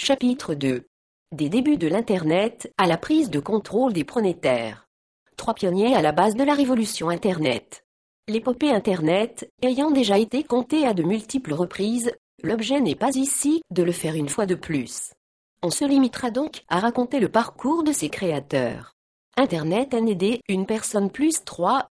Chapitre 2 Des débuts de l'Internet à la prise de contrôle des pronétaires. Trois pionniers à la base de la révolution Internet. L'épopée Internet ayant déjà été contée à de multiples reprises, l'objet n'est pas ici de le faire une fois de plus. On se limitera donc à raconter le parcours de ses créateurs. Internet a aidé une personne plus trois.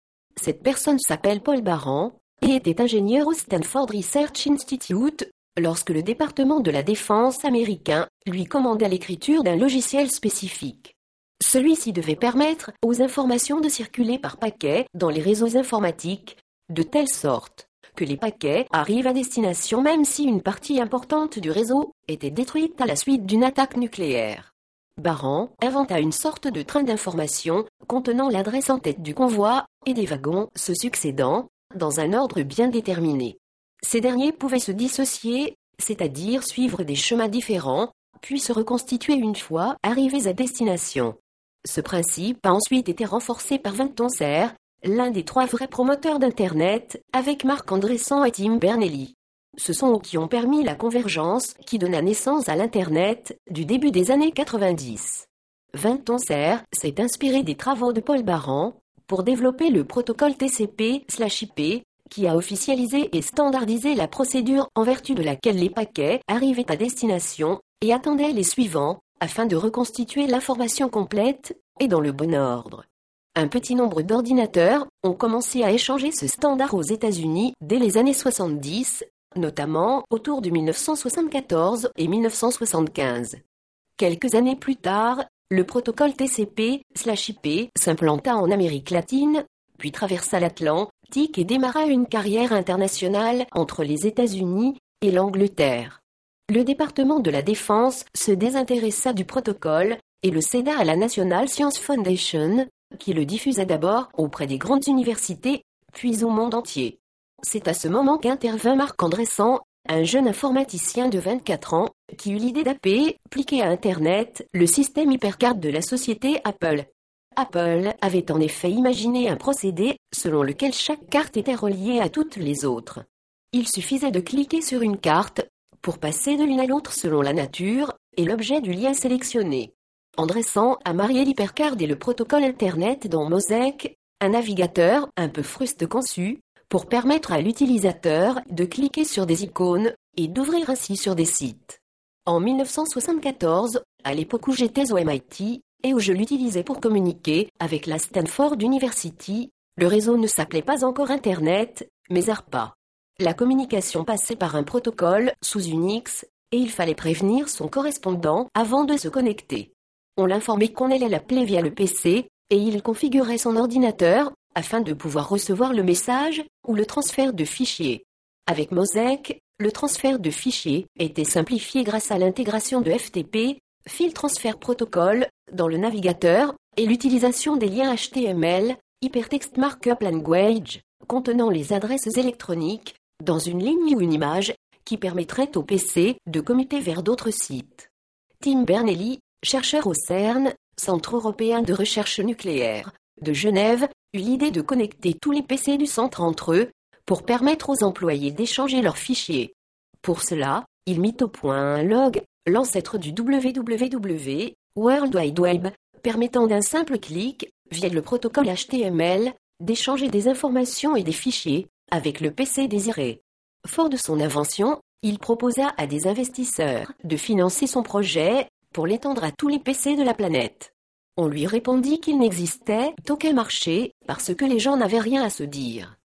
Cette personne s'appelle Paul Baran et était ingénieur au Stanford Research Institute lorsque le département de la défense américain lui commanda l'écriture d'un logiciel spécifique. Celui-ci devait permettre aux informations de circuler par paquets dans les réseaux informatiques, de telle sorte que les paquets arrivent à destination même si une partie importante du réseau était détruite à la suite d'une attaque nucléaire. Baran inventa une sorte de train d'information contenant l'adresse en tête du convoi et des wagons se succédant dans un ordre bien déterminé. Ces derniers pouvaient se dissocier, c'est-à-dire suivre des chemins différents, puis se reconstituer une fois arrivés à destination. Ce principe a ensuite été renforcé par Vinton Cerf, l'un des trois vrais promoteurs d'Internet, avec Marc Andressan et Tim Bernelli. Ce sont eux qui ont permis la convergence qui donna naissance à l'Internet du début des années 90. Vinton Cerf s'est inspiré des travaux de Paul Baran pour développer le protocole TCP/IP qui a officialisé et standardisé la procédure en vertu de laquelle les paquets arrivaient à destination et attendaient les suivants, afin de reconstituer l'information complète et dans le bon ordre. Un petit nombre d'ordinateurs ont commencé à échanger ce standard aux États-Unis dès les années 70, notamment autour de 1974 et 1975. Quelques années plus tard, le protocole TCP/IP s'implanta en Amérique latine, puis traversa l'Atlantique et démarra une carrière internationale entre les États-Unis et l'Angleterre. Le département de la Défense se désintéressa du protocole et le céda à la National Science Foundation, qui le diffusa d'abord auprès des grandes universités, puis au monde entier. C'est à ce moment qu'intervint Marc Andressan, un jeune informaticien de 24 ans, qui eut l'idée d'appliquer à Internet le système hypercard de la société Apple. Apple avait en effet imaginé un procédé selon lequel chaque carte était reliée à toutes les autres. Il suffisait de cliquer sur une carte pour passer de l'une à l'autre selon la nature et l'objet du lien sélectionné. En dressant à marier l'hypercard et le protocole Internet dans Mosaic, un navigateur un peu fruste conçu pour permettre à l'utilisateur de cliquer sur des icônes et d'ouvrir ainsi sur des sites. En 1974, à l'époque où j'étais au MIT, et où je l'utilisais pour communiquer avec la Stanford University. Le réseau ne s'appelait pas encore Internet, mais ARPA. La communication passait par un protocole sous Unix, et il fallait prévenir son correspondant avant de se connecter. On l'informait qu'on allait l'appeler via le PC, et il configurait son ordinateur, afin de pouvoir recevoir le message, ou le transfert de fichiers. Avec Mosaic, le transfert de fichiers était simplifié grâce à l'intégration de FTP, File Transfer Protocol, dans le navigateur, et l'utilisation des liens HTML, Hypertext Markup Language, contenant les adresses électroniques, dans une ligne ou une image, qui permettrait au PC de commuter vers d'autres sites. Tim Bernelli, chercheur au CERN, Centre européen de recherche nucléaire, de Genève, eut l'idée de connecter tous les PC du centre entre eux, pour permettre aux employés d'échanger leurs fichiers. Pour cela, il mit au point un log, l'ancêtre du WWW, World Wide Web, permettant d'un simple clic, via le protocole HTML, d'échanger des informations et des fichiers avec le PC désiré. Fort de son invention, il proposa à des investisseurs de financer son projet pour l'étendre à tous les PC de la planète. On lui répondit qu'il n'existait aucun marché parce que les gens n'avaient rien à se dire.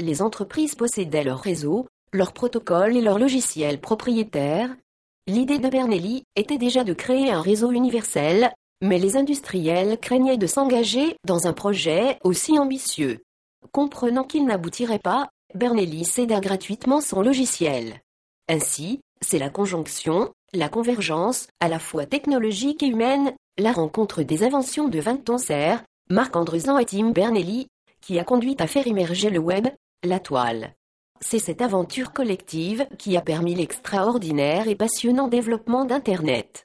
Les entreprises possédaient leur réseau, leur protocole et leurs logiciels propriétaires, L'idée de Bernelli était déjà de créer un réseau universel, mais les industriels craignaient de s'engager dans un projet aussi ambitieux. Comprenant qu'il n'aboutirait pas, Bernelli céda gratuitement son logiciel. Ainsi, c'est la conjonction, la convergence, à la fois technologique et humaine, la rencontre des inventions de Vinton Cerf, Marc Andrezan et Tim Bernelli, qui a conduit à faire émerger le web, la toile. C'est cette aventure collective qui a permis l'extraordinaire et passionnant développement d'Internet.